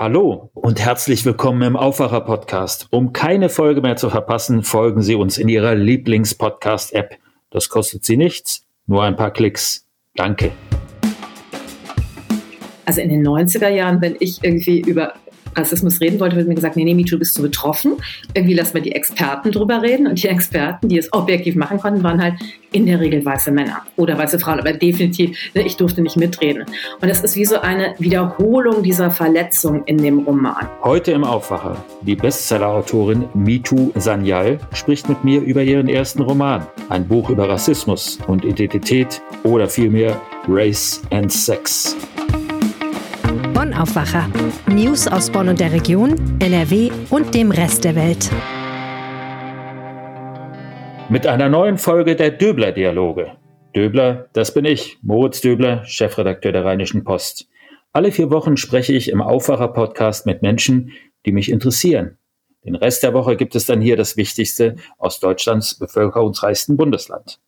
Hallo und herzlich willkommen im Aufwacher Podcast. Um keine Folge mehr zu verpassen, folgen Sie uns in Ihrer Lieblings-Podcast-App. Das kostet Sie nichts, nur ein paar Klicks. Danke. Also in den 90er Jahren, wenn ich irgendwie über Rassismus reden wollte, wird mir gesagt, nee, nee, du bist zu betroffen. Irgendwie lassen wir die Experten drüber reden. Und die Experten, die es objektiv machen konnten, waren halt in der Regel weiße Männer oder weiße Frauen. Aber definitiv, ne, ich durfte nicht mitreden. Und das ist wie so eine Wiederholung dieser Verletzung in dem Roman. Heute im Aufwacher. Die Bestsellerautorin Mitu Sanyal spricht mit mir über ihren ersten Roman. Ein Buch über Rassismus und Identität oder vielmehr Race and Sex. Bonn Aufwacher. News aus Bonn und der Region, NRW und dem Rest der Welt. Mit einer neuen Folge der Döbler-Dialoge. Döbler, das bin ich, Moritz Döbler, Chefredakteur der Rheinischen Post. Alle vier Wochen spreche ich im Aufwacher-Podcast mit Menschen, die mich interessieren. Den Rest der Woche gibt es dann hier das Wichtigste aus Deutschlands bevölkerungsreichsten Bundesland.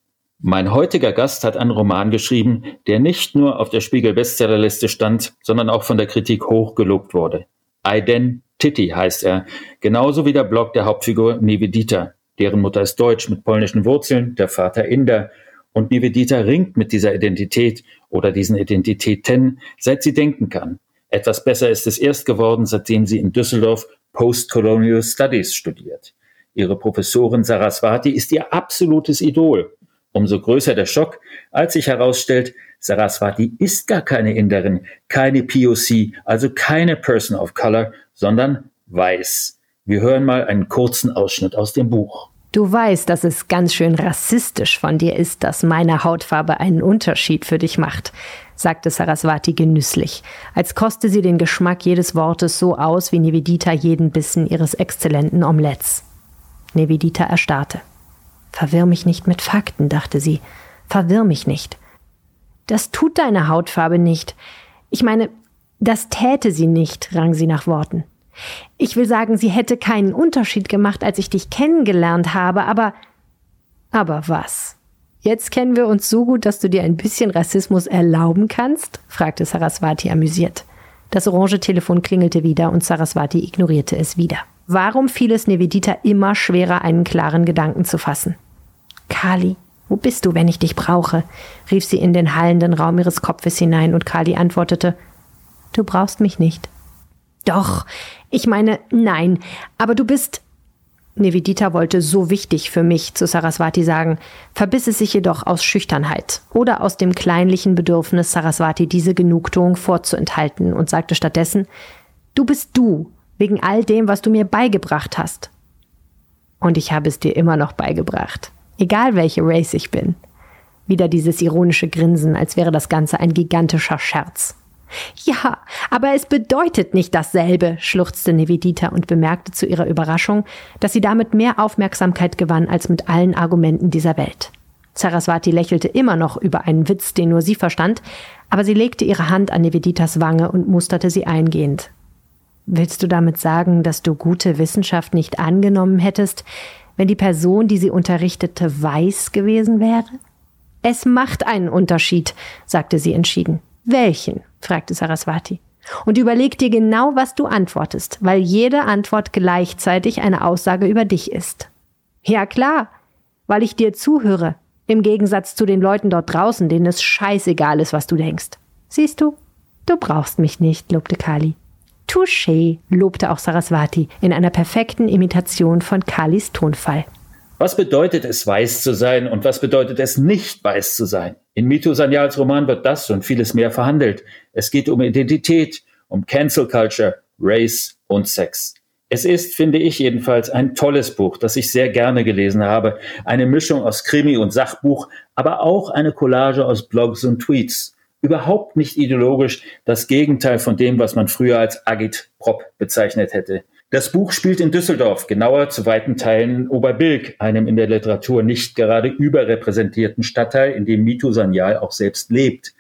Mein heutiger Gast hat einen Roman geschrieben, der nicht nur auf der Spiegel-Bestsellerliste stand, sondern auch von der Kritik hochgelobt wurde. Identity heißt er, genauso wie der Blog der Hauptfigur Nivedita. Deren Mutter ist deutsch mit polnischen Wurzeln, der Vater Inder. Und Nivedita ringt mit dieser Identität oder diesen Identitäten, seit sie denken kann. Etwas besser ist es erst geworden, seitdem sie in Düsseldorf Postcolonial Studies studiert. Ihre Professorin Saraswati ist ihr absolutes Idol. Umso größer der Schock, als sich herausstellt, Saraswati ist gar keine Inderin, keine POC, also keine Person of Color, sondern weiß. Wir hören mal einen kurzen Ausschnitt aus dem Buch. Du weißt, dass es ganz schön rassistisch von dir ist, dass meine Hautfarbe einen Unterschied für dich macht, sagte Saraswati genüsslich, als koste sie den Geschmack jedes Wortes so aus wie Nevedita jeden Bissen ihres exzellenten Omelettes. Nevedita erstarrte. Verwirr mich nicht mit Fakten, dachte sie. Verwirr mich nicht. Das tut deine Hautfarbe nicht. Ich meine, das täte sie nicht, rang sie nach Worten. Ich will sagen, sie hätte keinen Unterschied gemacht, als ich dich kennengelernt habe, aber. Aber was? Jetzt kennen wir uns so gut, dass du dir ein bisschen Rassismus erlauben kannst? fragte Saraswati amüsiert. Das orange Telefon klingelte wieder und Saraswati ignorierte es wieder. Warum fiel es Nevedita immer schwerer, einen klaren Gedanken zu fassen? Kali, wo bist du, wenn ich dich brauche? rief sie in den hallenden Raum ihres Kopfes hinein, und Kali antwortete Du brauchst mich nicht. Doch, ich meine, nein, aber du bist. Nevedita wollte so wichtig für mich zu Saraswati sagen, verbiss es sich jedoch aus Schüchternheit oder aus dem kleinlichen Bedürfnis, Saraswati diese Genugtuung vorzuenthalten und sagte stattdessen, Du bist du, wegen all dem, was du mir beigebracht hast. Und ich habe es dir immer noch beigebracht, egal welche Race ich bin. Wieder dieses ironische Grinsen, als wäre das Ganze ein gigantischer Scherz. Ja, aber es bedeutet nicht dasselbe, schluchzte Nevedita und bemerkte zu ihrer Überraschung, dass sie damit mehr Aufmerksamkeit gewann als mit allen Argumenten dieser Welt. Saraswati lächelte immer noch über einen Witz, den nur sie verstand, aber sie legte ihre Hand an Neveditas Wange und musterte sie eingehend. Willst du damit sagen, dass du gute Wissenschaft nicht angenommen hättest, wenn die Person, die sie unterrichtete, weiß gewesen wäre? Es macht einen Unterschied, sagte sie entschieden. Welchen? fragte Saraswati. Und überleg dir genau, was du antwortest, weil jede Antwort gleichzeitig eine Aussage über dich ist. Ja klar, weil ich dir zuhöre, im Gegensatz zu den Leuten dort draußen, denen es scheißegal ist, was du denkst. Siehst du? Du brauchst mich nicht, lobte Kali. Touché, lobte auch Saraswati in einer perfekten Imitation von Kalis Tonfall. Was bedeutet es, weiß zu sein und was bedeutet es, nicht weiß zu sein? In Mito Sanyals Roman wird das und vieles mehr verhandelt. Es geht um Identität, um Cancel Culture, Race und Sex. Es ist, finde ich jedenfalls, ein tolles Buch, das ich sehr gerne gelesen habe. Eine Mischung aus Krimi und Sachbuch, aber auch eine Collage aus Blogs und Tweets überhaupt nicht ideologisch das Gegenteil von dem, was man früher als Agit-Prop bezeichnet hätte. Das Buch spielt in Düsseldorf, genauer zu weiten Teilen in Oberbilk, einem in der Literatur nicht gerade überrepräsentierten Stadtteil, in dem Mito Sanyal auch selbst lebt.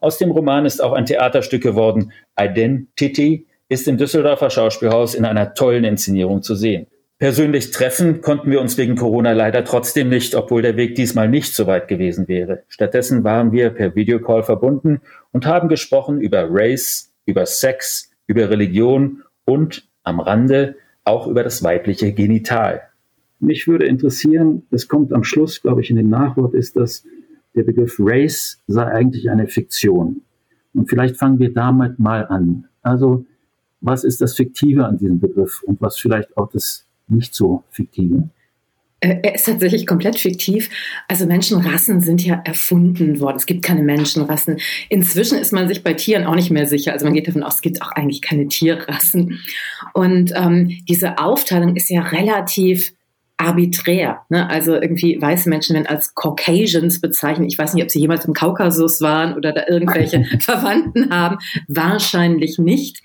Aus dem Roman ist auch ein Theaterstück geworden. Identity ist im Düsseldorfer Schauspielhaus in einer tollen Inszenierung zu sehen. Persönlich treffen konnten wir uns wegen Corona leider trotzdem nicht, obwohl der Weg diesmal nicht so weit gewesen wäre. Stattdessen waren wir per Videocall verbunden und haben gesprochen über Race, über Sex, über Religion und am Rande auch über das weibliche Genital. Mich würde interessieren, es kommt am Schluss, glaube ich, in dem Nachwort, ist, dass der Begriff Race sei eigentlich eine Fiktion. Und vielleicht fangen wir damit mal an. Also, was ist das Fiktive an diesem Begriff und was vielleicht auch das nicht so Fiktive? Äh, er ist tatsächlich komplett fiktiv. Also Menschenrassen sind ja erfunden worden. Es gibt keine Menschenrassen. Inzwischen ist man sich bei Tieren auch nicht mehr sicher. Also man geht davon aus, es gibt auch eigentlich keine Tierrassen. Und ähm, diese Aufteilung ist ja relativ arbiträr. Ne? Also irgendwie weiße Menschen werden als Caucasians bezeichnet. Ich weiß nicht, ob sie jemals im Kaukasus waren oder da irgendwelche Verwandten haben. Wahrscheinlich nicht.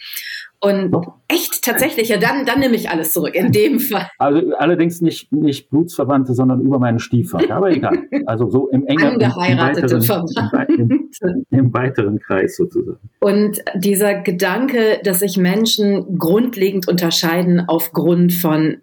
Und echt, tatsächlich, ja, dann, dann nehme ich alles zurück, in dem Fall. Also allerdings nicht, nicht Blutsverwandte, sondern über meinen Stiefvater, aber egal. Also so im engeren, Angeheiratete im weiteren, im, im weiteren Kreis sozusagen. Und dieser Gedanke, dass sich Menschen grundlegend unterscheiden aufgrund von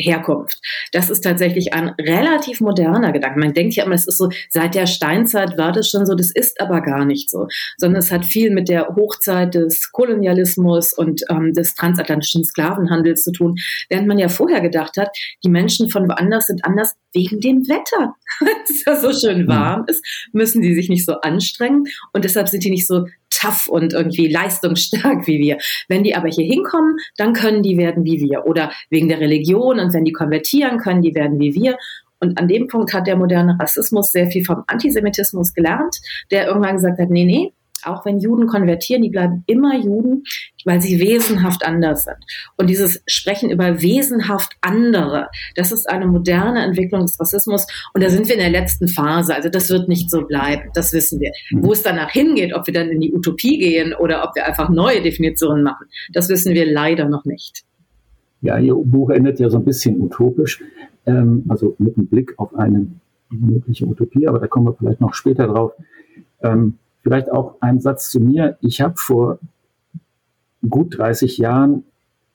Herkunft. Das ist tatsächlich ein relativ moderner Gedanke. Man denkt ja immer, es ist so, seit der Steinzeit war das schon so, das ist aber gar nicht so, sondern es hat viel mit der Hochzeit des Kolonialismus und ähm, des transatlantischen Sklavenhandels zu tun, während man ja vorher gedacht hat, die Menschen von woanders sind anders wegen dem Wetter. es ja so schön hm. warm ist, müssen die sich nicht so anstrengen und deshalb sind die nicht so tough und irgendwie leistungsstark wie wir. Wenn die aber hier hinkommen, dann können die werden wie wir. Oder wegen der Religion und wenn die konvertieren, können die werden wie wir. Und an dem Punkt hat der moderne Rassismus sehr viel vom Antisemitismus gelernt, der irgendwann gesagt hat, nee, nee, auch wenn Juden konvertieren, die bleiben immer Juden, weil sie wesenhaft anders sind. Und dieses Sprechen über wesenhaft andere, das ist eine moderne Entwicklung des Rassismus. Und da sind wir in der letzten Phase. Also das wird nicht so bleiben, das wissen wir. Mhm. Wo es danach hingeht, ob wir dann in die Utopie gehen oder ob wir einfach neue Definitionen machen, das wissen wir leider noch nicht. Ja, Ihr Buch endet ja so ein bisschen utopisch, ähm, also mit einem Blick auf eine mögliche Utopie, aber da kommen wir vielleicht noch später drauf. Ähm, Vielleicht auch ein Satz zu mir. Ich habe vor gut 30 Jahren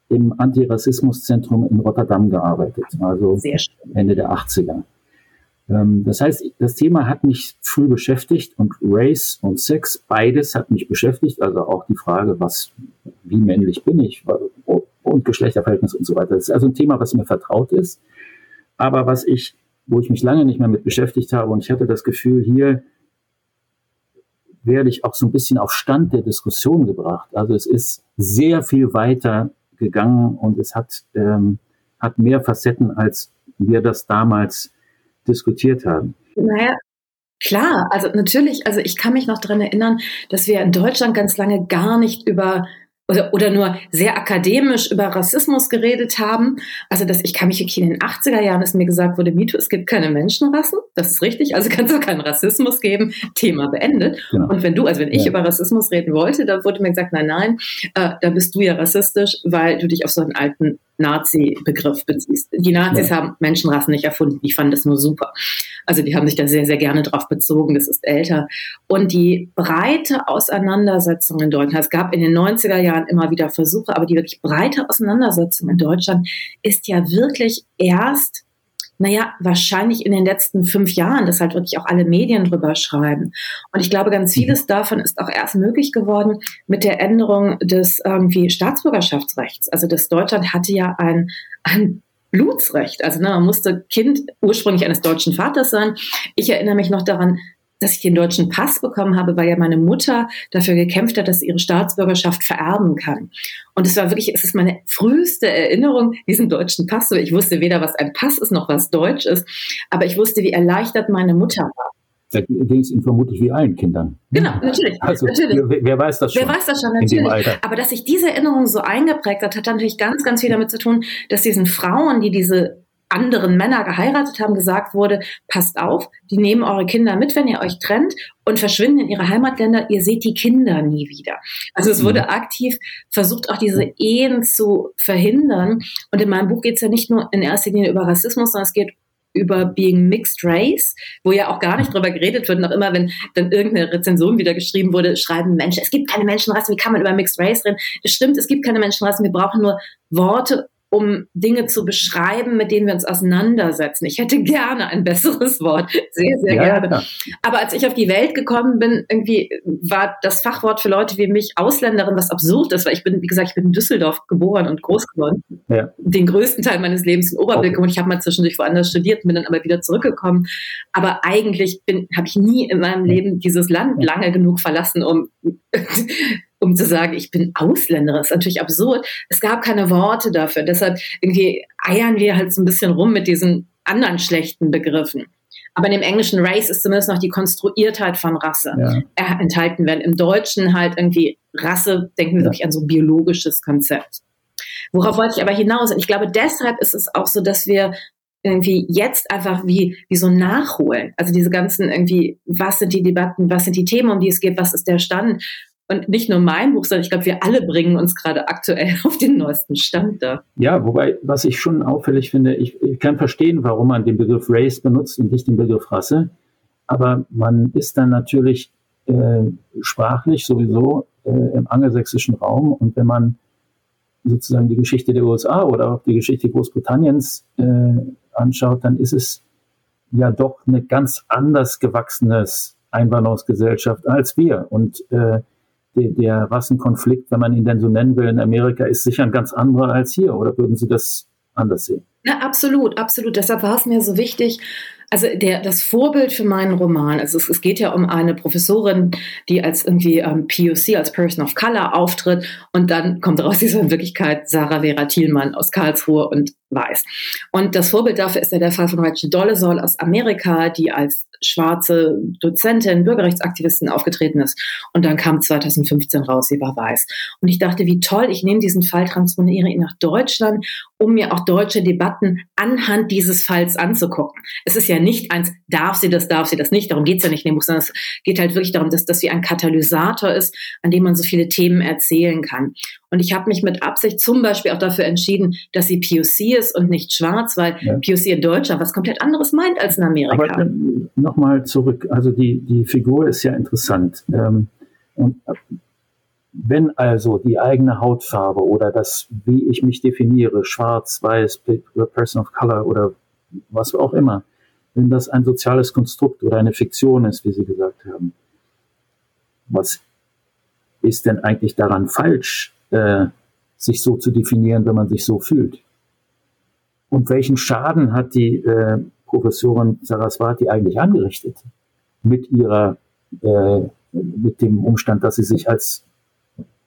im Antirassismuszentrum in Rotterdam gearbeitet, also Ende der 80er. Ähm, das heißt, das Thema hat mich früh beschäftigt und Race und Sex, beides hat mich beschäftigt, also auch die Frage, was, wie männlich bin ich und Geschlechterverhältnis und so weiter. Das ist also ein Thema, was mir vertraut ist, aber was ich, wo ich mich lange nicht mehr mit beschäftigt habe und ich hatte das Gefühl, hier werde ich auch so ein bisschen auf Stand der Diskussion gebracht. Also es ist sehr viel weiter gegangen und es hat, ähm, hat mehr Facetten, als wir das damals diskutiert haben. Naja, klar, also natürlich, also ich kann mich noch dran erinnern, dass wir in Deutschland ganz lange gar nicht über oder, oder nur sehr akademisch über Rassismus geredet haben. Also, dass ich kann mich in den 80er Jahren ist mir gesagt wurde, Mito, es gibt keine Menschenrassen. Das ist richtig. Also kann es auch keinen Rassismus geben. Thema beendet. Genau. Und wenn du, also wenn ich ja. über Rassismus reden wollte, dann wurde mir gesagt, nein, nein, äh, da bist du ja rassistisch, weil du dich auf so einen alten Nazi-Begriff beziehst. Die Nazis ja. haben Menschenrassen nicht erfunden. Ich fand das nur super. Also die haben sich da sehr, sehr gerne drauf bezogen. Das ist älter. Und die breite Auseinandersetzung in Deutschland, es gab in den 90er Jahren immer wieder Versuche, aber die wirklich breite Auseinandersetzung in Deutschland ist ja wirklich erst naja, wahrscheinlich in den letzten fünf Jahren, dass halt wirklich auch alle Medien drüber schreiben. Und ich glaube, ganz vieles mhm. davon ist auch erst möglich geworden mit der Änderung des irgendwie Staatsbürgerschaftsrechts. Also das Deutschland hatte ja ein, ein Blutsrecht. Also ne, man musste Kind ursprünglich eines deutschen Vaters sein. Ich erinnere mich noch daran, dass ich den deutschen Pass bekommen habe, weil ja meine Mutter dafür gekämpft hat, dass sie ihre Staatsbürgerschaft vererben kann. Und es war wirklich, es ist meine früheste Erinnerung, diesen deutschen Pass. Ich wusste weder, was ein Pass ist, noch was Deutsch ist, aber ich wusste, wie erleichtert meine Mutter war. Da ging es ihm vermutlich wie allen Kindern. Genau, natürlich. Also, natürlich. Wer, wer, weiß das schon? Wer weiß das schon, natürlich. Aber dass sich diese Erinnerung so eingeprägt hat, hat natürlich ganz, ganz viel damit zu tun, dass diesen Frauen, die diese anderen Männer geheiratet haben, gesagt wurde, passt auf, die nehmen eure Kinder mit, wenn ihr euch trennt und verschwinden in ihre Heimatländer, ihr seht die Kinder nie wieder. Also es wurde mhm. aktiv versucht, auch diese Ehen zu verhindern. Und in meinem Buch geht es ja nicht nur in erster Linie über Rassismus, sondern es geht über Being Mixed Race, wo ja auch gar nicht drüber geredet wird. Noch immer, wenn dann irgendeine Rezension wieder geschrieben wurde, schreiben Menschen, es gibt keine Menschenrassen, wie kann man über Mixed Race reden? Es stimmt, es gibt keine Menschenrassen, wir brauchen nur Worte um Dinge zu beschreiben, mit denen wir uns auseinandersetzen. Ich hätte gerne ein besseres Wort, sehr, sehr ja, gerne. Ja. Aber als ich auf die Welt gekommen bin, irgendwie war das Fachwort für Leute wie mich Ausländerin was absurd ist, weil ich bin, wie gesagt, ich bin in Düsseldorf geboren und groß geworden. Ja. Den größten Teil meines Lebens in Oberblick okay. und ich habe mal zwischendurch woanders studiert, bin dann aber wieder zurückgekommen. Aber eigentlich habe ich nie in meinem Leben dieses Land lange genug verlassen, um um zu sagen, ich bin Ausländerin. Das ist natürlich absurd. Es gab keine Worte dafür. Deshalb irgendwie eiern wir halt so ein bisschen rum mit diesen anderen schlechten Begriffen. Aber in dem englischen Race ist zumindest noch die Konstruiertheit von Rasse ja. enthalten werden. Im Deutschen halt irgendwie Rasse, denken wir ja. wirklich an so ein biologisches Konzept. Worauf wollte ich aber hinaus? Und ich glaube, deshalb ist es auch so, dass wir irgendwie jetzt einfach wie, wie so nachholen. Also diese ganzen irgendwie, was sind die Debatten, was sind die Themen, um die es geht, was ist der Stand? Und nicht nur mein Buch, sondern ich glaube, wir alle bringen uns gerade aktuell auf den neuesten Stand da. Ja, wobei, was ich schon auffällig finde, ich, ich kann verstehen, warum man den Begriff Race benutzt und nicht den Begriff Rasse. Aber man ist dann natürlich äh, sprachlich sowieso äh, im angelsächsischen Raum. Und wenn man sozusagen die Geschichte der USA oder auch die Geschichte Großbritanniens äh, anschaut, dann ist es ja doch eine ganz anders gewachsenes Einwanderungsgesellschaft als wir. Und äh, der, der Rassenkonflikt, wenn man ihn denn so nennen will, in Amerika ist sicher ein ganz anderer als hier. Oder würden Sie das anders sehen? Ja, absolut, absolut. Deshalb war es mir so wichtig, also der, das Vorbild für meinen Roman, also es, es geht ja um eine Professorin, die als irgendwie ähm, POC, als Person of Color auftritt und dann kommt raus, sie ist in Wirklichkeit Sarah Vera Thielmann aus Karlsruhe und weiß. Und das Vorbild dafür ist ja der Fall von Rachel Dolezal aus Amerika, die als schwarze Dozentin, Bürgerrechtsaktivistin aufgetreten ist. Und dann kam 2015 raus, sie war weiß. Und ich dachte, wie toll, ich nehme diesen Fall, transponiere ihn nach Deutschland, um mir auch deutsche Debatten anhand dieses Falls anzugucken. Es ist ja nicht eins, darf sie das, darf sie das nicht, darum geht es ja nicht in dem Buch, sondern es geht halt wirklich darum, dass das wie ein Katalysator ist, an dem man so viele Themen erzählen kann. Und ich habe mich mit Absicht zum Beispiel auch dafür entschieden, dass sie POC ist und nicht schwarz, weil ja. POC in Deutschland was komplett anderes meint als in Amerika. Aber äh, nochmal zurück, also die, die Figur ist ja interessant. Ähm, und wenn also die eigene Hautfarbe oder das, wie ich mich definiere, schwarz, weiß, Person of Color oder was auch immer, wenn das ein soziales Konstrukt oder eine Fiktion ist, wie Sie gesagt haben, was ist denn eigentlich daran falsch, äh, sich so zu definieren, wenn man sich so fühlt. Und welchen Schaden hat die äh, Professorin Saraswati eigentlich angerichtet mit ihrer, äh, mit dem Umstand, dass sie sich als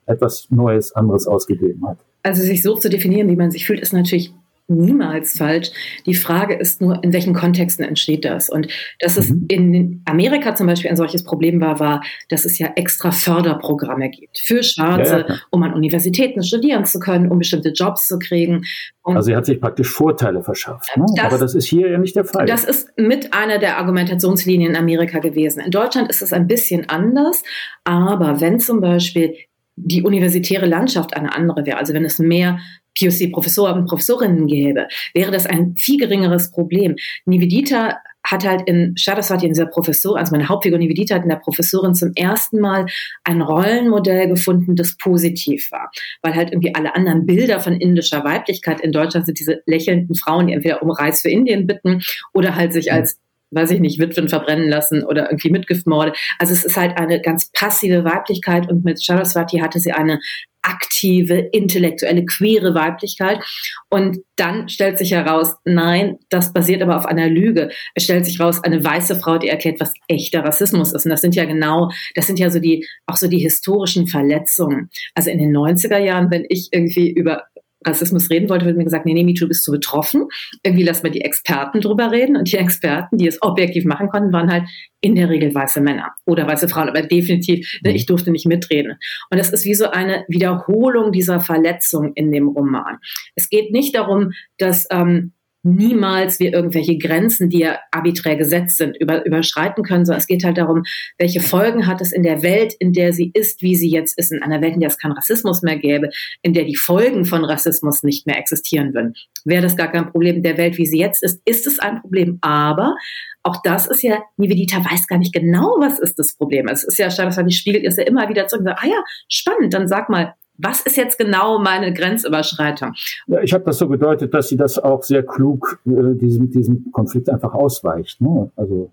etwas Neues, anderes ausgegeben hat? Also sich so zu definieren, wie man sich fühlt, ist natürlich niemals falsch. Die Frage ist nur, in welchen Kontexten entsteht das? Und dass es mhm. in Amerika zum Beispiel ein solches Problem war, war, dass es ja extra Förderprogramme gibt für Schwarze, ja, ja. um an Universitäten studieren zu können, um bestimmte Jobs zu kriegen. Und also sie hat sich praktisch Vorteile verschafft. Ne? Das, Aber das ist hier ja nicht der Fall. Das ist mit einer der Argumentationslinien in Amerika gewesen. In Deutschland ist es ein bisschen anders. Aber wenn zum Beispiel die universitäre Landschaft eine andere wäre, also wenn es mehr POC-Professoren und Professorinnen gäbe, wäre das ein viel geringeres Problem. Nivedita hat halt in Shadaswati, in dieser Professor, also meine Hauptfigur Nivedita hat in der Professorin zum ersten Mal ein Rollenmodell gefunden, das positiv war. Weil halt irgendwie alle anderen Bilder von indischer Weiblichkeit in Deutschland sind diese lächelnden Frauen, die entweder um Reis für Indien bitten oder halt sich als weiß ich nicht, Witwen verbrennen lassen oder irgendwie Mitgiftmorde. Also es ist halt eine ganz passive Weiblichkeit und mit Saraswati hatte sie eine aktive, intellektuelle, queere Weiblichkeit. Und dann stellt sich heraus, nein, das basiert aber auf einer Lüge. Es stellt sich heraus, eine weiße Frau, die erklärt, was echter Rassismus ist. Und das sind ja genau, das sind ja so die, auch so die historischen Verletzungen. Also in den 90er Jahren, wenn ich irgendwie über Rassismus reden wollte, wird mir gesagt, nee, nee, Mitu, bist du betroffen. Irgendwie lass mal die Experten drüber reden. Und die Experten, die es objektiv machen konnten, waren halt in der Regel weiße Männer oder weiße Frauen. Aber definitiv, ne, ich durfte nicht mitreden. Und das ist wie so eine Wiederholung dieser Verletzung in dem Roman. Es geht nicht darum, dass ähm, niemals wir irgendwelche Grenzen, die ja arbiträr gesetzt sind, über, überschreiten können, sondern es geht halt darum, welche Folgen hat es in der Welt, in der sie ist, wie sie jetzt ist, in einer Welt, in der es keinen Rassismus mehr gäbe, in der die Folgen von Rassismus nicht mehr existieren würden. Wäre das gar kein Problem der Welt, wie sie jetzt ist, ist es ein Problem, aber auch das ist ja, Nivedita weiß gar nicht genau, was ist das Problem. Es ist ja, das spiegelt ist ja immer wieder zurück und sagt, ah ja, spannend, dann sag mal, was ist jetzt genau meine Grenzüberschreitung? Ja, ich habe das so gedeutet, dass sie das auch sehr klug äh, diesem, diesem Konflikt einfach ausweicht. Ne? Also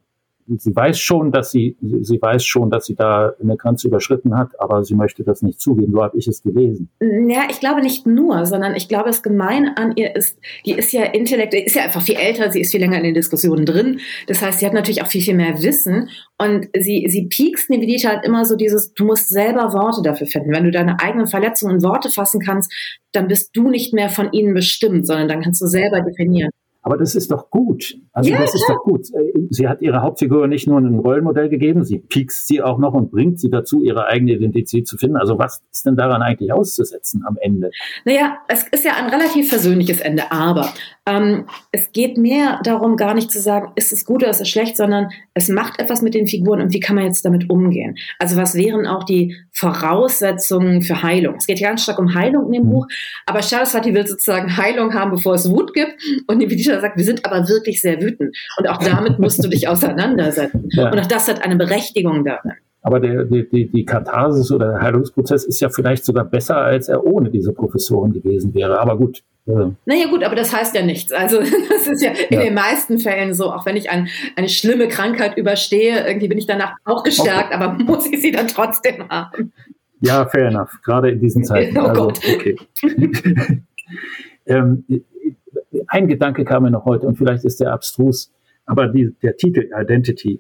sie weiß schon, dass sie, sie weiß schon, dass sie da eine Grenze überschritten hat, aber sie möchte das nicht zugeben. So habe ich es gelesen. Ja, ich glaube nicht nur, sondern ich glaube, das Gemeine an ihr ist, die ist ja intellektuell, ist ja einfach viel älter, sie ist viel länger in den Diskussionen drin. Das heißt, sie hat natürlich auch viel, viel mehr Wissen und sie, sie piekst Nivedita halt immer so dieses, du musst selber Worte dafür finden. Wenn du deine eigenen Verletzungen in Worte fassen kannst, dann bist du nicht mehr von ihnen bestimmt, sondern dann kannst du selber definieren. Aber das ist doch gut. Also ja, das ist doch gut. Sie hat ihrer Hauptfigur nicht nur ein Rollenmodell gegeben, sie piekst sie auch noch und bringt sie dazu, ihre eigene Identität zu finden. Also was ist denn daran eigentlich auszusetzen am Ende? Naja, es ist ja ein relativ versöhnliches Ende, aber ähm, es geht mehr darum, gar nicht zu sagen, ist es gut oder ist es schlecht, sondern es macht etwas mit den Figuren und wie kann man jetzt damit umgehen? Also was wären auch die Voraussetzungen für Heilung? Es geht ja ganz stark um Heilung in dem. Buch, aber Saraswati will sozusagen Heilung haben, bevor es Wut gibt und die Vidisha sagt, wir sind aber wirklich sehr wütend. Und auch damit musst du dich auseinandersetzen. Ja. Und auch das hat eine Berechtigung darin. Aber der, die, die Katharsis oder der Heilungsprozess ist ja vielleicht sogar besser, als er ohne diese Professoren gewesen wäre. Aber gut. Äh. Naja gut, aber das heißt ja nichts. Also das ist ja in ja. den meisten Fällen so, auch wenn ich ein, eine schlimme Krankheit überstehe, irgendwie bin ich danach auch gestärkt, okay. aber muss ich sie dann trotzdem haben. Ja, fair enough. Gerade in diesen Zeiten. Oh also, Gott. Okay. ähm, ein Gedanke kam mir noch heute und vielleicht ist der abstrus, aber die, der Titel Identity,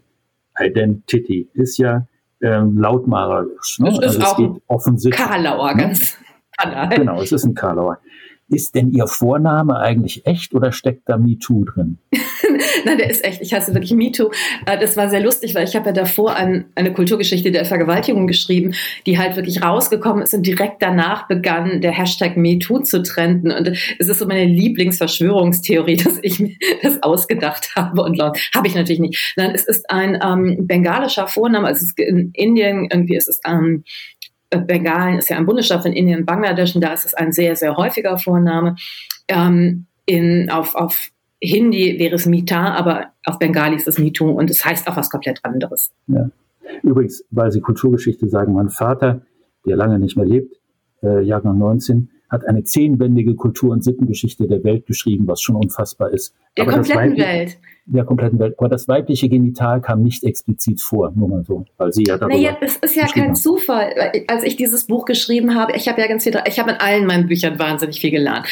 Identity ist ja ähm, lautmalerisch. Ne? Das ist also auch offensichtlich. Karlauer, ne? ganz banal. Genau, es ist ein Karlauer. Ist denn Ihr Vorname eigentlich echt oder steckt da MeToo drin? Nein, der ist echt. Ich hasse wirklich MeToo. Äh, das war sehr lustig, weil ich habe ja davor ein, eine Kulturgeschichte der Vergewaltigung geschrieben, die halt wirklich rausgekommen ist und direkt danach begann der Hashtag MeToo zu trenden. Und es ist so meine Lieblingsverschwörungstheorie, dass ich mir das ausgedacht habe und. Habe ich natürlich nicht. Nein, es ist ein ähm, bengalischer Vorname. Also es ist in Indien irgendwie ist es ähm, Bengalen ist ja ein Bundesstaat von Indien Bangladesch und da ist es ein sehr, sehr häufiger Vorname. Ähm, in, auf, auf Hindi wäre es Mita, aber auf Bengali ist es Mitu und es heißt auch was komplett anderes. Ja. Übrigens, weil Sie Kulturgeschichte sagen, mein Vater, der lange nicht mehr lebt, äh, Jahrgang 19, hat eine zehnbändige Kultur- und Sittengeschichte der Welt geschrieben, was schon unfassbar ist. Der Aber kompletten Welt der kompletten Welt. Aber das weibliche Genital kam nicht explizit vor, nur mal so, weil sie ja darüber. Naja, es ist ja kein haben. Zufall. Als ich dieses Buch geschrieben habe, ich habe ja ganz viel, ich habe in allen meinen Büchern wahnsinnig viel gelernt.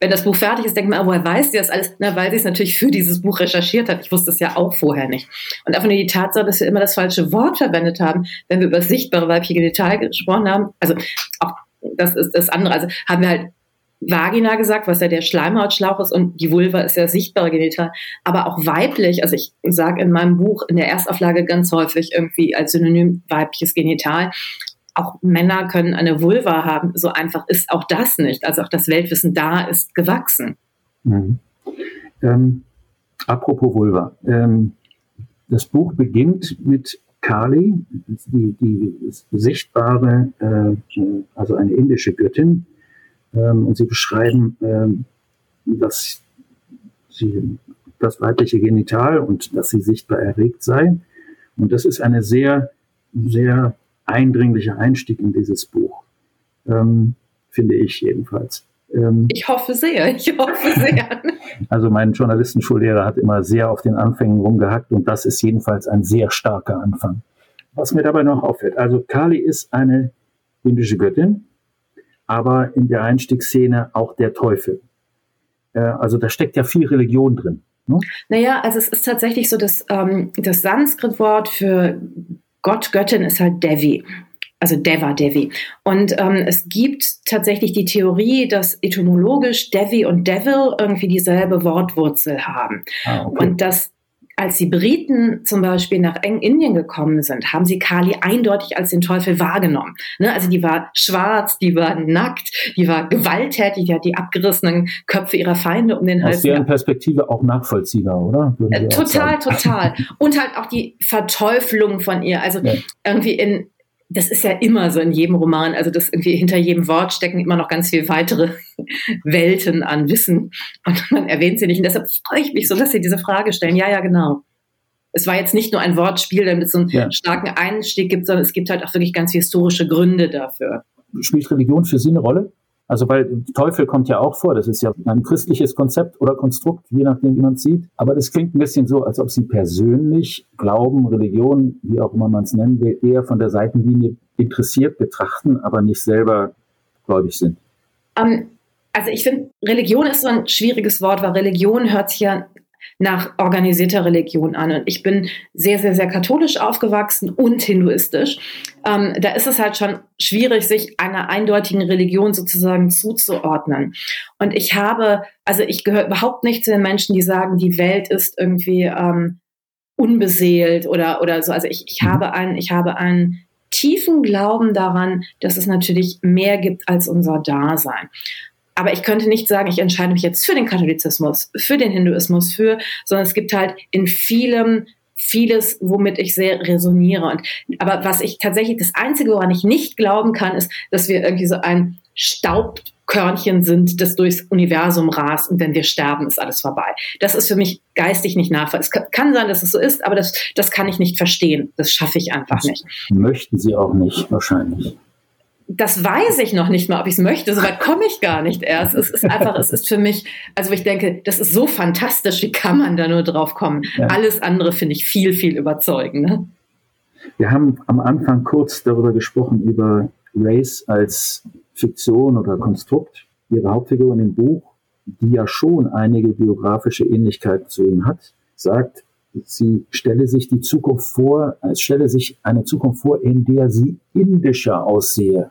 Wenn das Buch fertig ist, denkt man, woher weiß sie das alles? Na, weil sie es natürlich für dieses Buch recherchiert hat. Ich wusste es ja auch vorher nicht. Und einfach nur die Tatsache, dass wir immer das falsche Wort verwendet haben, wenn wir über das sichtbare weibliche Genital gesprochen haben. Also auch das ist das andere. Also haben wir halt Vagina gesagt, was ja der Schleimhautschlauch ist und die Vulva ist ja sichtbare Genital, aber auch weiblich. Also ich sage in meinem Buch in der Erstauflage ganz häufig irgendwie als Synonym weibliches Genital. Auch Männer können eine Vulva haben. So einfach ist auch das nicht. Also auch das Weltwissen da ist gewachsen. Mhm. Ähm, apropos Vulva. Ähm, das Buch beginnt mit Kali, die, die sichtbare, äh, also eine indische Göttin, ähm, und sie beschreiben, ähm, dass sie das weibliche Genital und dass sie sichtbar erregt sei. Und das ist eine sehr, sehr eindringlicher Einstieg in dieses Buch, ähm, finde ich jedenfalls. Ähm, ich hoffe sehr, ich hoffe sehr. also mein Journalistenschullehrer hat immer sehr auf den Anfängen rumgehackt und das ist jedenfalls ein sehr starker Anfang. Was mir dabei noch auffällt, also Kali ist eine indische Göttin, aber in der Einstiegsszene auch der Teufel. Äh, also da steckt ja viel Religion drin. Ne? Naja, also es ist tatsächlich so, dass ähm, das Sanskrit-Wort für Gott, Göttin ist halt Devi. Also Deva, Devi. Und ähm, es gibt tatsächlich die Theorie, dass etymologisch Devi und Devil irgendwie dieselbe Wortwurzel haben. Ah, okay. Und dass als die Briten zum Beispiel nach Indien gekommen sind, haben sie Kali eindeutig als den Teufel wahrgenommen. Ne? Also die war schwarz, die war nackt, die war gewalttätig, die hat die abgerissenen Köpfe ihrer Feinde um den Hals. Aus deren Perspektive auch nachvollziehbar, oder? Äh, total, total. Und halt auch die Verteuflung von ihr. Also ja. irgendwie in das ist ja immer so in jedem Roman, also das irgendwie hinter jedem Wort stecken immer noch ganz viel weitere Welten an Wissen und man erwähnt sie nicht. Und deshalb freue ich mich so, dass Sie diese Frage stellen. Ja, ja, genau. Es war jetzt nicht nur ein Wortspiel, damit es so einen ja. starken Einstieg gibt, sondern es gibt halt auch wirklich ganz historische Gründe dafür. spielt Religion für Sie eine Rolle? Also weil Teufel kommt ja auch vor, das ist ja ein christliches Konzept oder Konstrukt, je nachdem, wie man es sieht. Aber das klingt ein bisschen so, als ob Sie persönlich Glauben, Religion, wie auch immer man es nennen will, eher von der Seitenlinie interessiert betrachten, aber nicht selber gläubig sind. Um, ähm, also ich finde, Religion ist so ein schwieriges Wort, weil Religion hört sich ja nach organisierter Religion an. Und ich bin sehr, sehr, sehr katholisch aufgewachsen und hinduistisch. Ähm, da ist es halt schon schwierig, sich einer eindeutigen Religion sozusagen zuzuordnen. Und ich habe, also ich gehöre überhaupt nicht zu den Menschen, die sagen, die Welt ist irgendwie ähm, unbeseelt oder, oder so. Also ich, ich mhm. habe einen, ich habe einen tiefen Glauben daran, dass es natürlich mehr gibt als unser Dasein. Aber ich könnte nicht sagen, ich entscheide mich jetzt für den Katholizismus, für den Hinduismus, für, sondern es gibt halt in vielem vieles, womit ich sehr resoniere. Und, aber was ich tatsächlich, das Einzige, woran ich nicht glauben kann, ist, dass wir irgendwie so ein Staubkörnchen sind, das durchs Universum rast und wenn wir sterben, ist alles vorbei. Das ist für mich geistig nicht nachvollziehbar. Es kann sein, dass es so ist, aber das, das kann ich nicht verstehen. Das schaffe ich einfach das nicht. Möchten Sie auch nicht, wahrscheinlich das weiß ich noch nicht mal, ob ich es möchte. So weit komme ich gar nicht erst. Es ist einfach, es ist für mich, also ich denke, das ist so fantastisch, wie kann man da nur drauf kommen? Ja. Alles andere finde ich viel, viel überzeugender. Wir haben am Anfang kurz darüber gesprochen, über Race als Fiktion oder Konstrukt. Ihre Hauptfigur in dem Buch, die ja schon einige biografische Ähnlichkeit zu ihm hat, sagt, sie stelle sich die Zukunft vor, es stelle sich eine Zukunft vor, in der sie indischer aussehe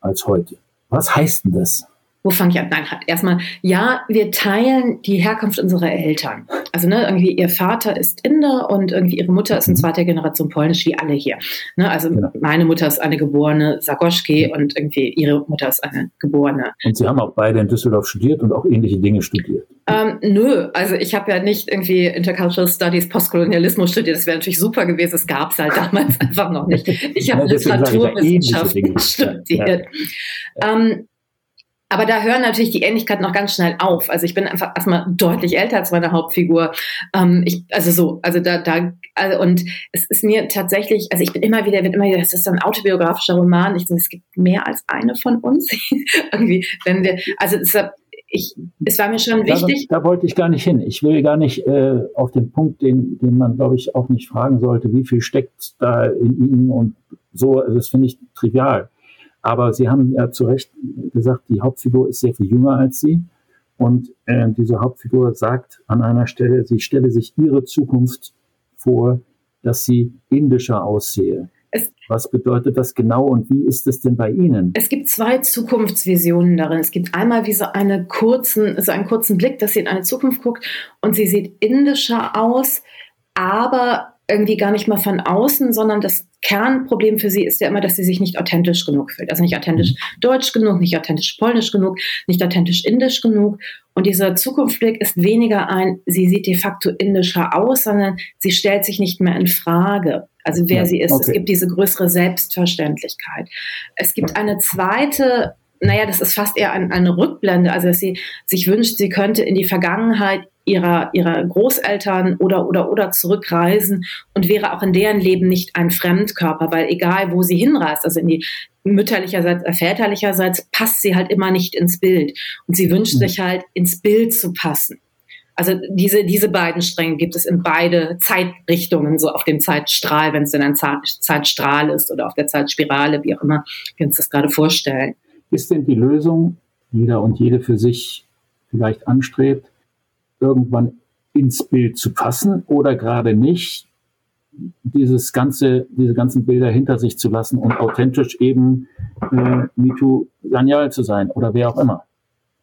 als heute. Was heißt denn das? Wo fange ich an? Nein, erstmal, ja, wir teilen die Herkunft unserer Eltern. Also ne, irgendwie ihr Vater ist Inder und irgendwie ihre Mutter ist in mhm. zweiter Generation polnisch, wie alle hier. Ne, also ja. meine Mutter ist eine geborene Sagoschki und irgendwie ihre Mutter ist eine geborene. Und Sie haben auch beide in Düsseldorf studiert und auch ähnliche Dinge studiert. Ähm, nö, also ich habe ja nicht irgendwie Intercultural Studies, Postkolonialismus studiert. Das wäre natürlich super gewesen. Das gab es halt damals einfach noch nicht. Ich habe ja, Literaturwissenschaften studiert. Ja. Ähm, aber da hören natürlich die Ähnlichkeiten noch ganz schnell auf. Also ich bin einfach erstmal deutlich älter als meine Hauptfigur. Ähm, ich, also so, also da, da, also und es ist mir tatsächlich, also ich bin immer wieder, wird immer wieder, das ist ein autobiografischer Roman. Ich denke, es gibt mehr als eine von uns. Irgendwie, wenn wir, also deshalb, ich, es war mir schon wichtig. Da, da, wollte ich gar nicht hin. Ich will gar nicht äh, auf den Punkt, den, den man, glaube ich, auch nicht fragen sollte, wie viel steckt da in Ihnen und so. Also das finde ich trivial. Aber Sie haben ja zu Recht gesagt, die Hauptfigur ist sehr viel jünger als Sie. Und äh, diese Hauptfigur sagt an einer Stelle, sie stelle sich ihre Zukunft vor, dass sie indischer aussehe. Es, Was bedeutet das genau und wie ist es denn bei Ihnen? Es gibt zwei Zukunftsvisionen darin. Es gibt einmal wie so, eine kurzen, so einen kurzen Blick, dass sie in eine Zukunft guckt und sie sieht indischer aus, aber irgendwie gar nicht mal von außen, sondern das Kernproblem für sie ist ja immer, dass sie sich nicht authentisch genug fühlt. Also nicht authentisch mhm. deutsch genug, nicht authentisch polnisch genug, nicht authentisch indisch genug. Und dieser Zukunftsblick ist weniger ein, sie sieht de facto indischer aus, sondern sie stellt sich nicht mehr in Frage. Also wer ja, sie ist. Okay. Es gibt diese größere Selbstverständlichkeit. Es gibt eine zweite naja, das ist fast eher ein, eine Rückblende, also dass sie sich wünscht, sie könnte in die Vergangenheit ihrer, ihrer Großeltern oder, oder, oder zurückreisen und wäre auch in deren Leben nicht ein Fremdkörper, weil egal wo sie hinreist, also in die mütterlicherseits, äh, väterlicherseits, passt sie halt immer nicht ins Bild. Und sie wünscht mhm. sich halt, ins Bild zu passen. Also diese, diese beiden Stränge gibt es in beide Zeitrichtungen, so auf dem Zeitstrahl, wenn es denn ein Zeitstrahl ist oder auf der Zeitspirale, wie auch immer wir uns das gerade vorstellen. Ist denn die Lösung, jeder und jede für sich vielleicht anstrebt, irgendwann ins Bild zu passen oder gerade nicht, dieses ganze, diese ganzen Bilder hinter sich zu lassen und authentisch eben äh, MeToo Daniel zu sein oder wer auch immer.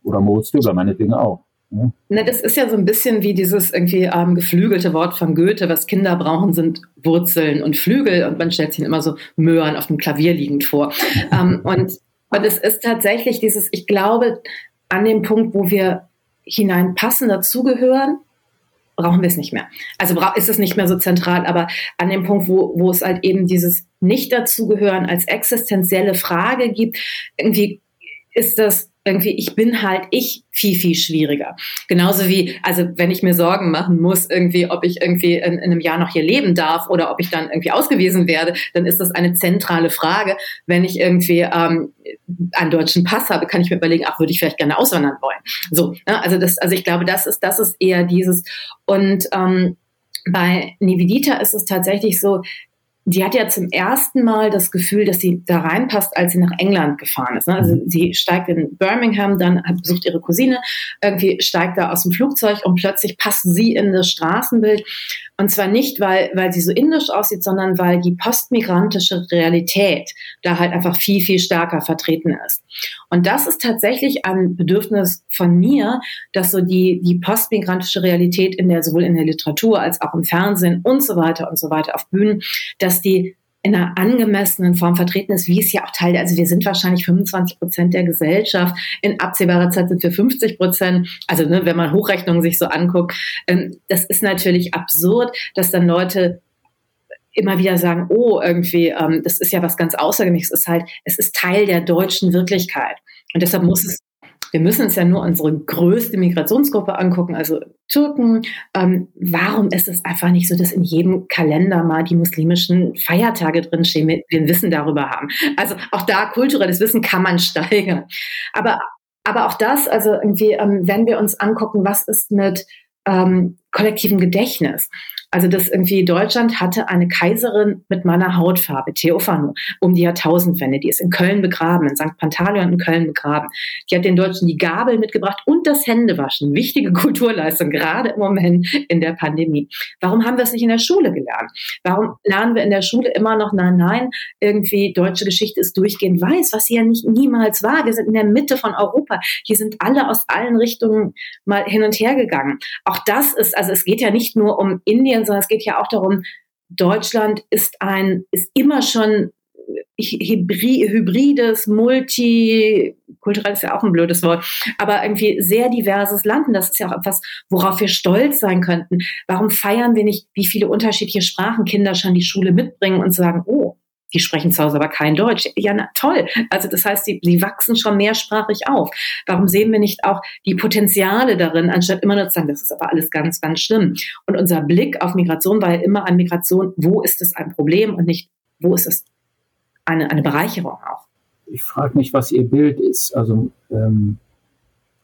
Oder Moritz Döber, meinetwegen auch. Ja. Na, das ist ja so ein bisschen wie dieses irgendwie ähm, geflügelte Wort von Goethe, was Kinder brauchen, sind Wurzeln und Flügel und man stellt sich immer so Möhren auf dem Klavier liegend vor. ähm, und, und es ist tatsächlich dieses, ich glaube, an dem Punkt, wo wir hineinpassen, dazugehören, brauchen wir es nicht mehr. Also ist es nicht mehr so zentral, aber an dem Punkt, wo, wo es halt eben dieses Nicht-Dazugehören als existenzielle Frage gibt, irgendwie ist das irgendwie, ich bin halt ich viel, viel schwieriger. Genauso wie, also wenn ich mir Sorgen machen muss, irgendwie, ob ich irgendwie in, in einem Jahr noch hier leben darf oder ob ich dann irgendwie ausgewiesen werde, dann ist das eine zentrale Frage. Wenn ich irgendwie ähm, einen deutschen Pass habe, kann ich mir überlegen, ach, würde ich vielleicht gerne auswandern wollen. So, ne? also das, also ich glaube, das ist, das ist eher dieses und ähm, bei Nivedita ist es tatsächlich so, die hat ja zum ersten Mal das Gefühl, dass sie da reinpasst, als sie nach England gefahren ist. Ne? Also mhm. sie steigt in Birmingham, dann besucht ihre Cousine, irgendwie steigt da aus dem Flugzeug und plötzlich passt sie in das Straßenbild. Und zwar nicht, weil, weil sie so indisch aussieht, sondern weil die postmigrantische Realität da halt einfach viel, viel stärker vertreten ist. Und das ist tatsächlich ein Bedürfnis von mir, dass so die, die postmigrantische Realität in der, sowohl in der Literatur als auch im Fernsehen und so weiter und so weiter auf Bühnen, dass die in einer angemessenen Form vertreten ist, wie es ja auch Teil der, also wir sind wahrscheinlich 25 Prozent der Gesellschaft, in absehbarer Zeit sind wir 50 Prozent, also ne, wenn man Hochrechnungen sich so anguckt, ähm, das ist natürlich absurd, dass dann Leute immer wieder sagen, oh, irgendwie, ähm, das ist ja was ganz Außergewöhnliches, es ist halt, es ist Teil der deutschen Wirklichkeit. Und deshalb muss es wir müssen uns ja nur unsere größte Migrationsgruppe angucken, also Türken. Ähm, warum ist es einfach nicht so, dass in jedem Kalender mal die muslimischen Feiertage drinstehen, wir ein Wissen darüber haben? Also auch da kulturelles Wissen kann man steigern. Aber, aber auch das, also irgendwie, ähm, wenn wir uns angucken, was ist mit ähm, kollektivem Gedächtnis? Also das irgendwie Deutschland hatte eine Kaiserin mit meiner Hautfarbe, Theophano, um die Jahrtausendwende. Die ist in Köln begraben, in St. Pantaleon in Köln begraben. Die hat den Deutschen die Gabel mitgebracht und das Händewaschen. Wichtige Kulturleistung, gerade im Moment in der Pandemie. Warum haben wir es nicht in der Schule gelernt? Warum lernen wir in der Schule immer noch, nein, nein, irgendwie deutsche Geschichte ist durchgehend weiß, was ja nicht niemals war. Wir sind in der Mitte von Europa. Hier sind alle aus allen Richtungen mal hin und her gegangen. Auch das ist, also es geht ja nicht nur um Indien, Medien, sondern es geht ja auch darum, Deutschland ist ein, ist immer schon hybrides, multikulturell ist ja auch ein blödes Wort, aber irgendwie sehr diverses Land. Und das ist ja auch etwas, worauf wir stolz sein könnten. Warum feiern wir nicht, wie viele unterschiedliche Sprachen Kinder schon die Schule mitbringen und sagen, oh, die sprechen zu Hause aber kein Deutsch. Ja, na, toll. Also das heißt, sie, sie wachsen schon mehrsprachig auf. Warum sehen wir nicht auch die Potenziale darin, anstatt immer nur zu sagen, das ist aber alles ganz, ganz schlimm. Und unser Blick auf Migration war ja immer an Migration, wo ist es ein Problem und nicht, wo ist es eine, eine Bereicherung auch. Ich frage mich, was Ihr Bild ist. Also ähm,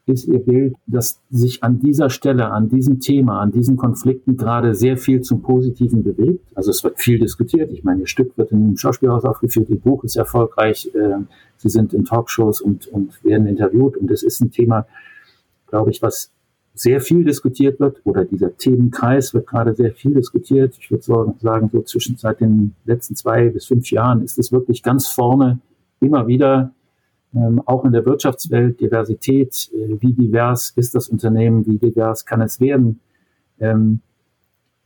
ist Ihr Bild, dass sich an dieser Stelle, an diesem Thema, an diesen Konflikten gerade sehr viel zum Positiven bewegt. Also es wird viel diskutiert. Ich meine, Ihr Stück wird im Schauspielhaus aufgeführt, Ihr Buch ist erfolgreich, äh, Sie sind in Talkshows und, und werden interviewt. Und es ist ein Thema, glaube ich, was sehr viel diskutiert wird, oder dieser Themenkreis wird gerade sehr viel diskutiert. Ich würde sagen, so zwischen seit den letzten zwei bis fünf Jahren ist es wirklich ganz vorne immer wieder ähm, auch in der Wirtschaftswelt, Diversität, äh, wie divers ist das Unternehmen, wie divers kann es werden. Ähm,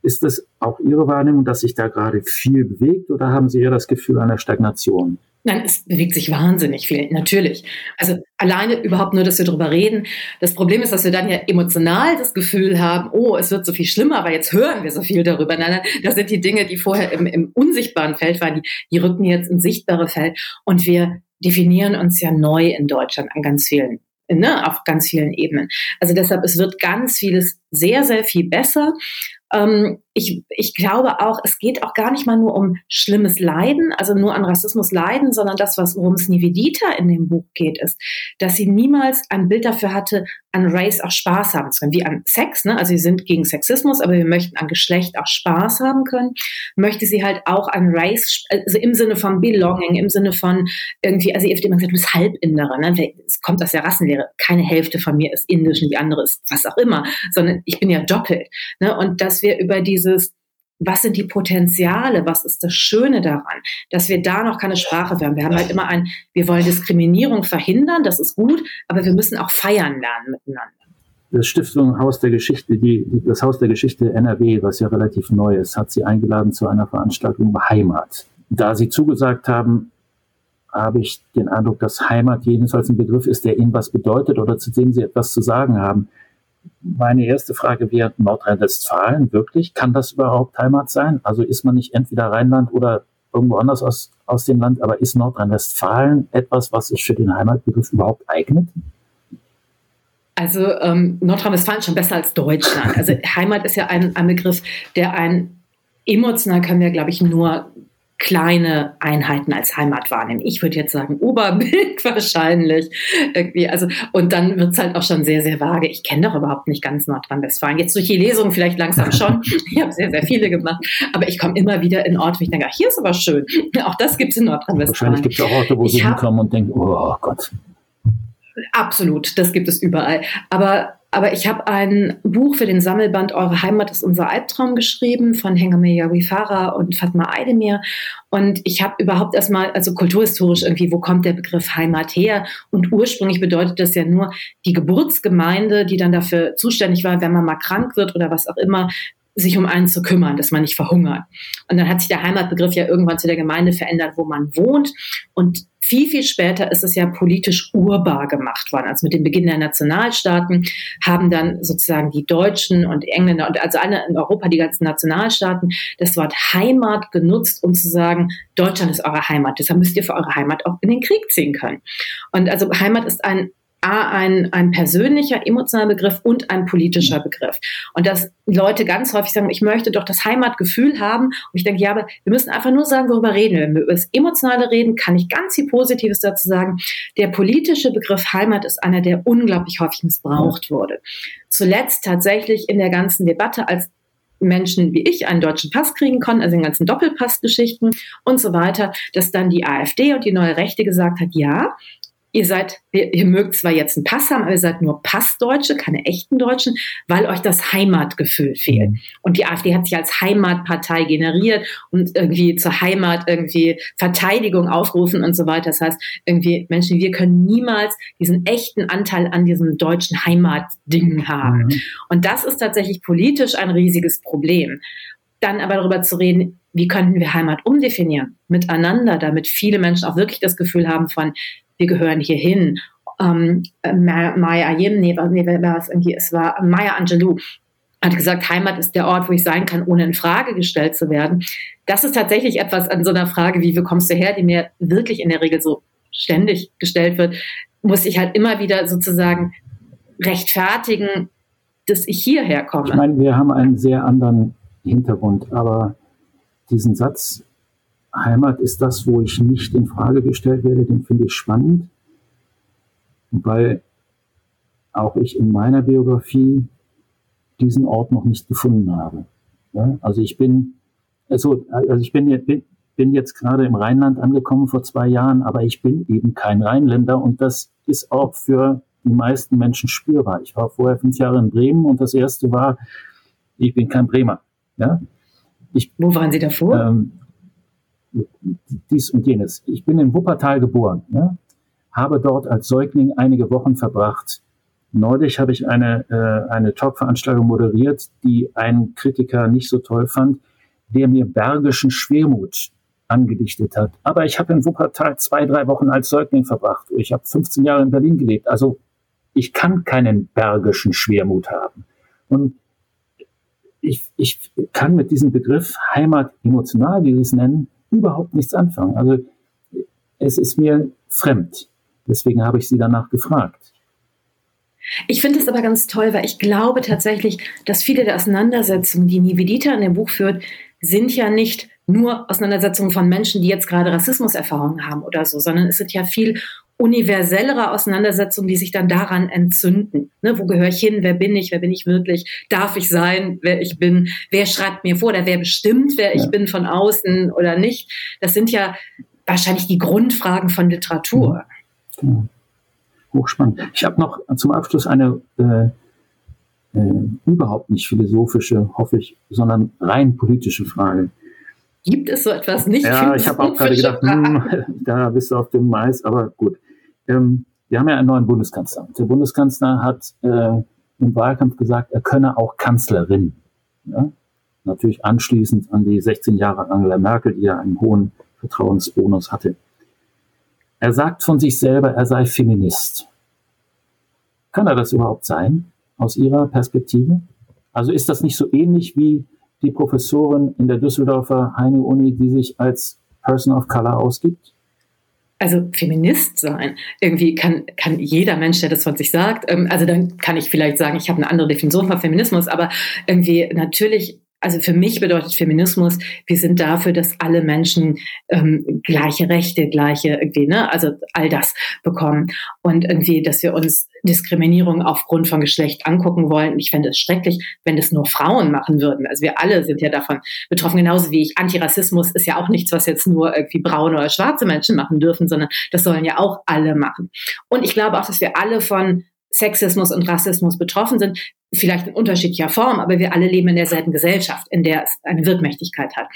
ist das auch Ihre Wahrnehmung, dass sich da gerade viel bewegt oder haben Sie eher das Gefühl einer Stagnation? Nein, es bewegt sich wahnsinnig viel, natürlich. Also alleine überhaupt nur, dass wir darüber reden. Das Problem ist, dass wir dann ja emotional das Gefühl haben, oh, es wird so viel schlimmer, aber jetzt hören wir so viel darüber. Nein, nein, das sind die Dinge, die vorher im, im unsichtbaren Feld waren, die, die rücken jetzt ins sichtbare Feld. Und wir definieren uns ja neu in Deutschland an ganz vielen, ne, auf ganz vielen Ebenen. Also deshalb, es wird ganz vieles sehr, sehr viel besser. Ähm, ich, ich glaube auch, es geht auch gar nicht mal nur um schlimmes Leiden, also nur an Rassismus leiden, sondern das, was worum es Nivedita in dem Buch geht, ist, dass sie niemals ein Bild dafür hatte, an Race auch Spaß haben zu können, wie an Sex. Ne? Also sie sind gegen Sexismus, aber wir möchten an Geschlecht auch Spaß haben können. Möchte sie halt auch an Race, also im Sinne von Belonging, im Sinne von irgendwie, also ihr habt immer gesagt, du bist Halbindere. Ne? Es kommt aus der Rassenlehre. Keine Hälfte von mir ist indisch und die andere ist was auch immer, sondern ich bin ja doppelt. Ne? Und dass wir über dieses was sind die Potenziale, was ist das Schöne daran, dass wir da noch keine Sprache haben. Wir haben halt immer ein, wir wollen Diskriminierung verhindern, das ist gut, aber wir müssen auch feiern lernen miteinander. Das Stiftung Haus der Geschichte, die, das Haus der Geschichte NRW, was ja relativ neu ist, hat sie eingeladen zu einer Veranstaltung Heimat. Da sie zugesagt haben, habe ich den Eindruck, dass Heimat jedenfalls ein Begriff ist, der ihnen was bedeutet oder zu dem sie etwas zu sagen haben meine erste Frage wäre Nordrhein-Westfalen, wirklich? Kann das überhaupt Heimat sein? Also ist man nicht entweder Rheinland oder irgendwo anders aus, aus dem Land, aber ist Nordrhein-Westfalen etwas, was sich für den Heimatbegriff überhaupt eignet? Also ähm, Nordrhein-Westfalen ist schon besser als Deutschland. Also Heimat ist ja ein, ein Begriff, der ein emotional können wir, glaube ich, nur kleine Einheiten als Heimat wahrnehmen. Ich würde jetzt sagen Oberbild wahrscheinlich. Irgendwie, also, und dann wird es halt auch schon sehr, sehr vage. Ich kenne doch überhaupt nicht ganz Nordrhein-Westfalen. Jetzt durch die Lesung vielleicht langsam schon. Ich habe sehr, sehr viele gemacht. Aber ich komme immer wieder in Orte, wo ich denke, ach, hier ist aber schön. Auch das gibt es in Nordrhein-Westfalen. Wahrscheinlich gibt es auch Orte, wo ich Sie hinkommen und denken, oh Gott. Absolut, das gibt es überall. Aber aber ich habe ein Buch für den Sammelband Eure Heimat ist unser Albtraum geschrieben von Hengame Yawifara und Fatma Aydemir. Und ich habe überhaupt erstmal, also kulturhistorisch irgendwie, wo kommt der Begriff Heimat her? Und ursprünglich bedeutet das ja nur die Geburtsgemeinde, die dann dafür zuständig war, wenn man mal krank wird oder was auch immer, sich um einen zu kümmern, dass man nicht verhungert. Und dann hat sich der Heimatbegriff ja irgendwann zu der Gemeinde verändert, wo man wohnt. Und viel, viel später ist es ja politisch urbar gemacht worden. Also mit dem Beginn der Nationalstaaten haben dann sozusagen die Deutschen und Engländer und also alle in Europa, die ganzen Nationalstaaten, das Wort Heimat genutzt, um zu sagen, Deutschland ist eure Heimat. Deshalb müsst ihr für eure Heimat auch in den Krieg ziehen können. Und also Heimat ist ein A, ein, ein persönlicher, emotionaler Begriff und ein politischer Begriff. Und dass Leute ganz häufig sagen, ich möchte doch das Heimatgefühl haben. Und ich denke, ja, aber wir müssen einfach nur sagen, worüber reden wir. Wenn wir über das Emotionale reden, kann ich ganz viel Positives dazu sagen. Der politische Begriff Heimat ist einer, der unglaublich häufig missbraucht wurde. Zuletzt tatsächlich in der ganzen Debatte, als Menschen wie ich einen deutschen Pass kriegen konnten, also den ganzen Doppelpassgeschichten und so weiter, dass dann die AfD und die neue Rechte gesagt hat, ja, ihr seid, ihr, ihr, mögt zwar jetzt einen Pass haben, aber ihr seid nur Passdeutsche, keine echten Deutschen, weil euch das Heimatgefühl fehlt. Mhm. Und die AfD hat sich als Heimatpartei generiert und irgendwie zur Heimat irgendwie Verteidigung aufgerufen und so weiter. Das heißt, irgendwie Menschen, wir können niemals diesen echten Anteil an diesem deutschen Heimatding haben. Mhm. Und das ist tatsächlich politisch ein riesiges Problem. Dann aber darüber zu reden, wie könnten wir Heimat umdefinieren miteinander, damit viele Menschen auch wirklich das Gefühl haben von, wir gehören hier hin. Ähm, Maya Ayim, nee, nee, es irgendwie? Es war Maya Angelou hat gesagt, Heimat ist der Ort, wo ich sein kann, ohne in Frage gestellt zu werden. Das ist tatsächlich etwas an so einer Frage, wie, wie kommst du her, die mir wirklich in der Regel so ständig gestellt wird, muss ich halt immer wieder sozusagen rechtfertigen, dass ich hierher komme. Ich meine, wir haben einen sehr anderen Hintergrund, aber diesen Satz Heimat ist das, wo ich nicht in Frage gestellt werde, den finde ich spannend, weil auch ich in meiner Biografie diesen Ort noch nicht gefunden habe. Ja, also ich bin, also, also ich bin, bin, bin jetzt gerade im Rheinland angekommen vor zwei Jahren, aber ich bin eben kein Rheinländer und das ist auch für die meisten Menschen spürbar. Ich war vorher fünf Jahre in Bremen und das erste war, ich bin kein Bremer. Ja? Ich, Wo waren Sie davor? Ähm, dies und jenes. Ich bin in Wuppertal geboren, ja, habe dort als Säugling einige Wochen verbracht. Neulich habe ich eine, äh, eine Talkveranstaltung moderiert, die ein Kritiker nicht so toll fand, der mir bergischen Schwermut angedichtet hat. Aber ich habe in Wuppertal zwei, drei Wochen als Säugling verbracht. Ich habe 15 Jahre in Berlin gelebt. Also ich kann keinen bergischen Schwermut haben. Und ich, ich kann mit diesem Begriff Heimat emotional, wie Sie es nennen, überhaupt nichts anfangen. Also es ist mir fremd. Deswegen habe ich sie danach gefragt. Ich finde es aber ganz toll, weil ich glaube tatsächlich, dass viele der Auseinandersetzungen, die Nivedita in dem Buch führt, sind ja nicht nur Auseinandersetzungen von Menschen, die jetzt gerade Rassismuserfahrungen haben oder so, sondern es sind ja viel universellere Auseinandersetzungen, die sich dann daran entzünden. Ne, wo gehöre ich hin? Wer bin ich? Wer bin ich wirklich? Darf ich sein, wer ich bin? Wer schreibt mir vor oder wer bestimmt, wer ja. ich bin von außen oder nicht? Das sind ja wahrscheinlich die Grundfragen von Literatur. Genau. Hochspannend. Ich habe noch zum Abschluss eine äh, äh, überhaupt nicht philosophische, hoffe ich, sondern rein politische Frage. Gibt es so etwas nicht? Ja, ich habe auch gerade gedacht, hm, da bist du auf dem Mais, aber gut. Ähm, wir haben ja einen neuen Bundeskanzler. Der Bundeskanzler hat äh, im Wahlkampf gesagt, er könne auch Kanzlerin. Ja? Natürlich anschließend an die 16 Jahre Angela Merkel, die ja einen hohen Vertrauensbonus hatte. Er sagt von sich selber, er sei Feminist. Kann er das überhaupt sein, aus Ihrer Perspektive? Also ist das nicht so ähnlich wie die Professorin in der Düsseldorfer Heine-Uni, die sich als Person of Color ausgibt? Also Feminist sein. Irgendwie kann, kann jeder Mensch, der das von sich sagt, ähm, also dann kann ich vielleicht sagen, ich habe eine andere Definition von Feminismus, aber irgendwie natürlich also für mich bedeutet Feminismus, wir sind dafür, dass alle Menschen ähm, gleiche Rechte, gleiche irgendwie, ne, also all das bekommen und irgendwie, dass wir uns Diskriminierung aufgrund von Geschlecht angucken wollen. Ich fände es schrecklich, wenn das nur Frauen machen würden. Also wir alle sind ja davon betroffen, genauso wie ich. Antirassismus ist ja auch nichts, was jetzt nur irgendwie braune oder schwarze Menschen machen dürfen, sondern das sollen ja auch alle machen. Und ich glaube auch, dass wir alle von Sexismus und Rassismus betroffen sind, vielleicht in unterschiedlicher Form, aber wir alle leben in derselben Gesellschaft, in der es eine Wirkmächtigkeit hat.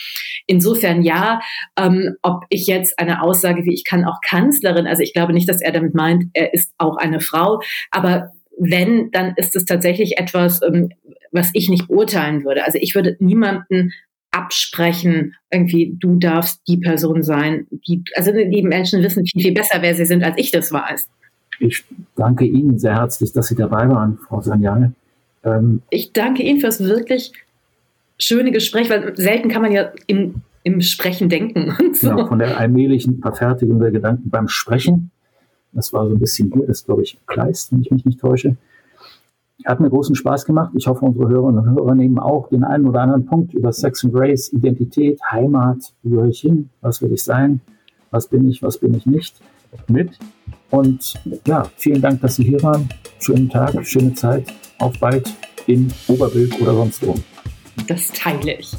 Insofern ja, ähm, ob ich jetzt eine Aussage wie ich kann auch Kanzlerin, also ich glaube nicht, dass er damit meint, er ist auch eine Frau, aber wenn, dann ist es tatsächlich etwas, ähm, was ich nicht beurteilen würde. Also ich würde niemanden absprechen, irgendwie, du darfst die Person sein, die, also die Menschen wissen viel, viel besser, wer sie sind, als ich das weiß. Ich danke Ihnen sehr herzlich, dass Sie dabei waren, Frau Sanyal. Ähm, ich danke Ihnen fürs wirklich schöne Gespräch, weil selten kann man ja im, im Sprechen denken. So. Genau, von der allmählichen Verfertigung der Gedanken beim Sprechen. Das war so ein bisschen hier, das glaube ich Kleist, wenn ich mich nicht täusche. Hat mir großen Spaß gemacht. Ich hoffe, unsere Hörerinnen und Hörer nehmen auch den einen oder anderen Punkt über Sex and Grace, Identität, Heimat, wo gehöre ich hin, was will ich sein, was bin ich, was bin ich nicht mit. Und ja, vielen Dank, dass Sie hier waren. Schönen Tag, schöne Zeit. Auf bald in Oberbilk oder sonst wo. Das teile ich.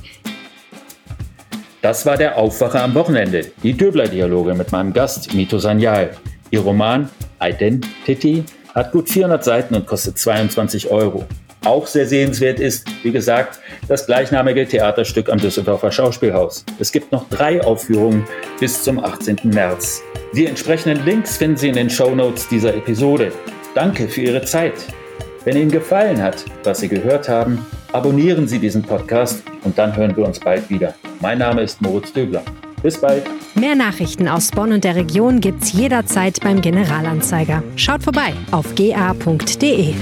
Das war der Aufwacher am Wochenende. Die Döbler-Dialoge mit meinem Gast Mito Sanyal. Ihr Roman Identity hat gut 400 Seiten und kostet 22 Euro. Auch sehr sehenswert ist, wie gesagt, das gleichnamige Theaterstück am Düsseldorfer Schauspielhaus. Es gibt noch drei Aufführungen bis zum 18. März. Die entsprechenden Links finden Sie in den Show Notes dieser Episode. Danke für Ihre Zeit. Wenn Ihnen gefallen hat, was Sie gehört haben, abonnieren Sie diesen Podcast und dann hören wir uns bald wieder. Mein Name ist Moritz Döbler. Bis bald. Mehr Nachrichten aus Bonn und der Region gibt's jederzeit beim Generalanzeiger. Schaut vorbei auf ga.de.